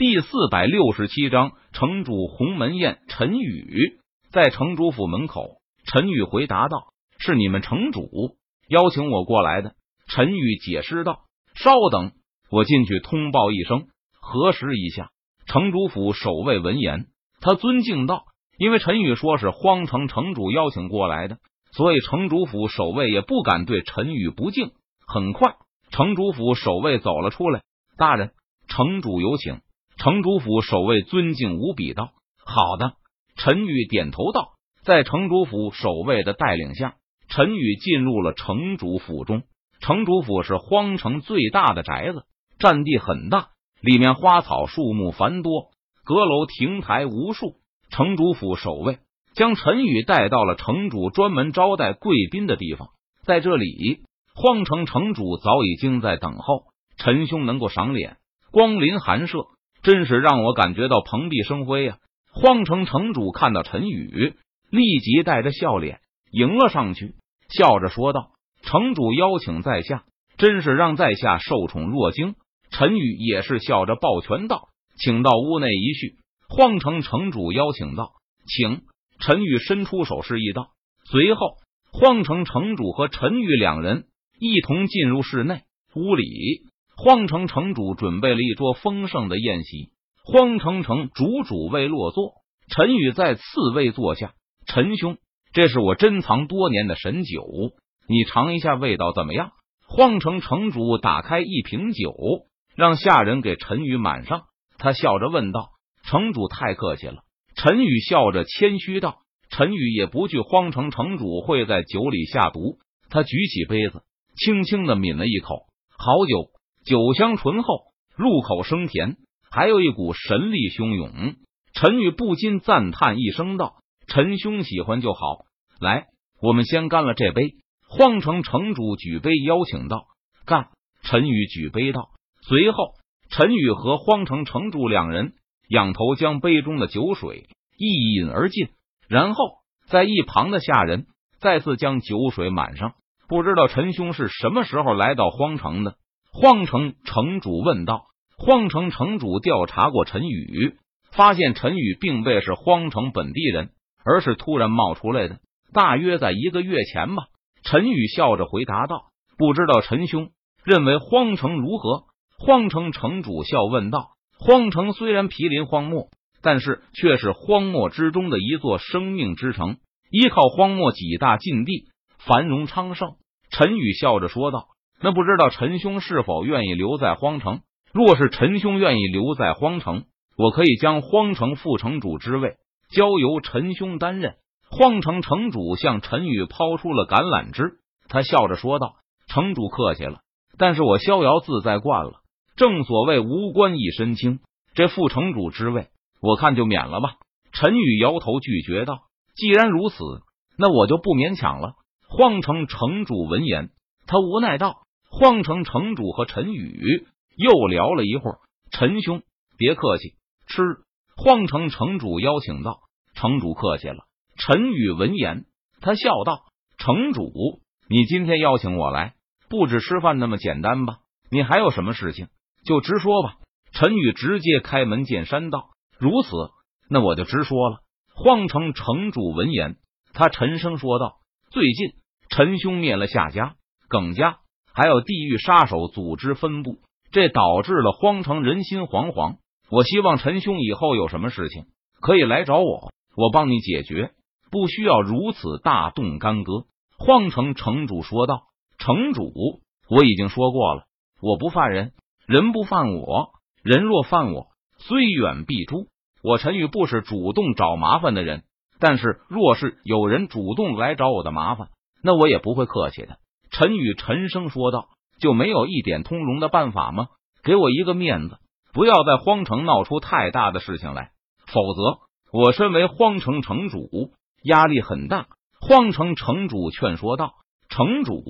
第四百六十七章城主鸿门宴。陈宇在城主府门口，陈宇回答道：“是你们城主邀请我过来的。”陈宇解释道：“稍等，我进去通报一声，核实一下。”城主府守卫闻言，他尊敬道：“因为陈宇说是荒城城主邀请过来的，所以城主府守卫也不敢对陈宇不敬。”很快，城主府守卫走了出来，大人，城主有请。城主府守卫尊敬无比道：“好的。”陈宇点头道：“在城主府守卫的带领下，陈宇进入了城主府中。城主府是荒城最大的宅子，占地很大，里面花草树木繁多，阁楼亭台无数。城主府守卫将陈宇带到了城主专门招待贵宾的地方，在这里，荒城城主早已经在等候陈兄能够赏脸，光临寒舍。”真是让我感觉到蓬荜生辉啊！荒城城主看到陈宇，立即带着笑脸迎了上去，笑着说道：“城主邀请在下，真是让在下受宠若惊。”陈宇也是笑着抱拳道：“请到屋内一叙。”荒城城主邀请道：“请。”陈宇伸出手示意道。随后，荒城城主和陈宇两人一同进入室内。屋里。荒城城主准备了一桌丰盛的宴席，荒城城主主位落座，陈宇在次位坐下。陈兄，这是我珍藏多年的神酒，你尝一下味道怎么样？荒城城主打开一瓶酒，让下人给陈宇满上。他笑着问道：“城主太客气了。”陈宇笑着谦虚道：“陈宇也不惧荒城城主会在酒里下毒。”他举起杯子，轻轻的抿了一口，好酒。酒香醇厚，入口生甜，还有一股神力汹涌。陈宇不禁赞叹一声道：“陈兄喜欢就好，来，我们先干了这杯。”荒城城主举杯邀请道：“干！”陈宇举杯道。随后，陈宇和荒城城主两人仰头将杯中的酒水一饮而尽，然后在一旁的下人再次将酒水满上。不知道陈兄是什么时候来到荒城的？荒城城主问道：“荒城城主调查过陈宇，发现陈宇并未是荒城本地人，而是突然冒出来的。大约在一个月前吧。”陈宇笑着回答道：“不知道陈兄认为荒城如何？”荒城城主笑问道：“荒城虽然毗邻荒漠，但是却是荒漠之中的一座生命之城，依靠荒漠几大禁地，繁荣昌盛。”陈宇笑着说道。那不知道陈兄是否愿意留在荒城？若是陈兄愿意留在荒城，我可以将荒城副城主之位交由陈兄担任。荒城城主向陈宇抛出了橄榄枝，他笑着说道：“城主客气了，但是我逍遥自在惯了。正所谓无官一身轻，这副城主之位，我看就免了吧。”陈宇摇头拒绝道：“既然如此，那我就不勉强了。”荒城城主闻言，他无奈道。荒城城主和陈宇又聊了一会儿。陈兄，别客气，吃。荒城城主邀请道：“城主客气了。”陈宇闻言，他笑道：“城主，你今天邀请我来，不止吃饭那么简单吧？你还有什么事情，就直说吧。”陈宇直接开门见山道：“如此，那我就直说了。”荒城城主闻言，他沉声说道：“最近，陈兄灭了夏家、耿家。”还有地狱杀手组织分部，这导致了荒城人心惶惶。我希望陈兄以后有什么事情可以来找我，我帮你解决，不需要如此大动干戈。荒城城主说道：“城主，我已经说过了，我不犯人，人不犯我，人若犯我，虽远必诛。我陈宇不是主动找麻烦的人，但是若是有人主动来找我的麻烦，那我也不会客气的。”陈宇沉声说道：“就没有一点通融的办法吗？给我一个面子，不要在荒城闹出太大的事情来，否则我身为荒城城主压力很大。”荒城城主劝说道：“城主，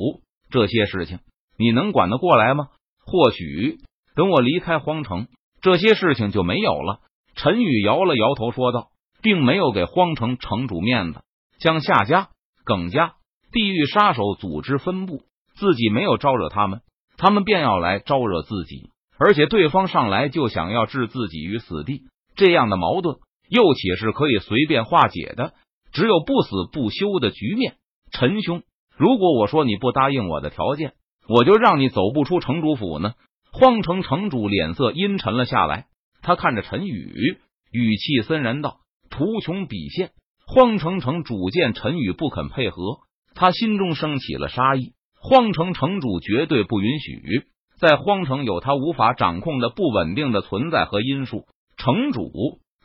这些事情你能管得过来吗？或许等我离开荒城，这些事情就没有了。”陈宇摇了摇头说道，并没有给荒城城主面子，将夏家、耿家。地狱杀手组织分部，自己没有招惹他们，他们便要来招惹自己。而且对方上来就想要置自己于死地，这样的矛盾又岂是可以随便化解的？只有不死不休的局面。陈兄，如果我说你不答应我的条件，我就让你走不出城主府呢？荒城城主脸色阴沉了下来，他看着陈宇，语气森然道：“图穷匕现。”荒城城主见陈宇不肯配合，他心中升起了杀意。荒城城主绝对不允许在荒城有他无法掌控的不稳定的存在和因素。城主，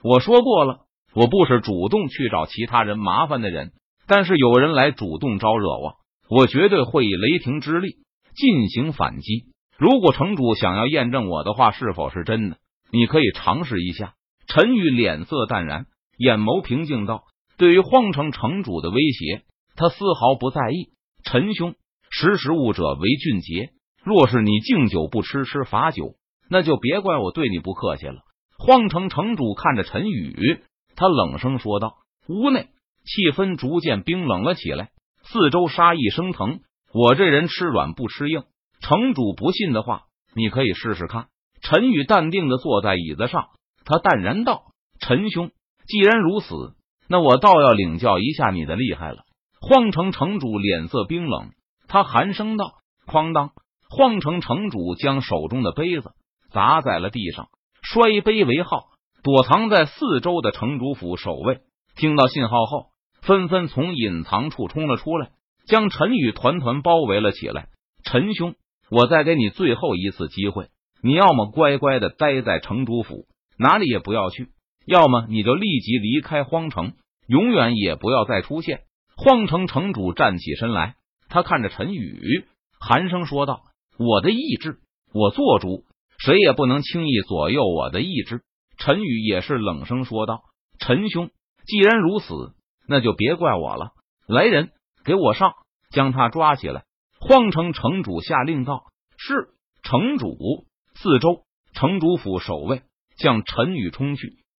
我说过了，我不是主动去找其他人麻烦的人，但是有人来主动招惹我，我绝对会以雷霆之力进行反击。如果城主想要验证我的话是否是真的，你可以尝试一下。陈宇脸色淡然，眼眸平静道：“对于荒城城主的威胁，他丝毫不在意。陈兄，识时务者为俊杰。若是你敬酒不吃吃罚酒，那就别怪我对你不客气了。”荒城城主看着陈宇，他冷声说道：“屋内气氛逐渐冰冷了起来，四周杀意升腾。我这人吃软不吃硬。”城主不信的话，你可以试试看。陈宇淡定的坐在椅子上，他淡然道：“陈兄，既然如此，那我倒要领教一下你的厉害了。”荒城城主脸色冰冷，他寒声道：“哐当！”荒城城主将手中的杯子砸在了地上，摔杯为号。躲藏在四周的城主府守卫听到信号后，纷纷从隐藏处冲了出来，将陈宇团团包围了起来。陈兄。我再给你最后一次机会，你要么乖乖的待在城主府，哪里也不要去；要么你就立即离开荒城，永远也不要再出现。荒城城主站起身来，他看着陈宇，寒声说道：“我的意志，我做主，谁也不能轻易左右我的意志。”陈宇也是冷声说道：“陈兄，既然如此，那就别怪我了。来人，给我上，将他抓起来。”荒城城主下令道：“是城主。”四周城主府守卫向陈宇冲去。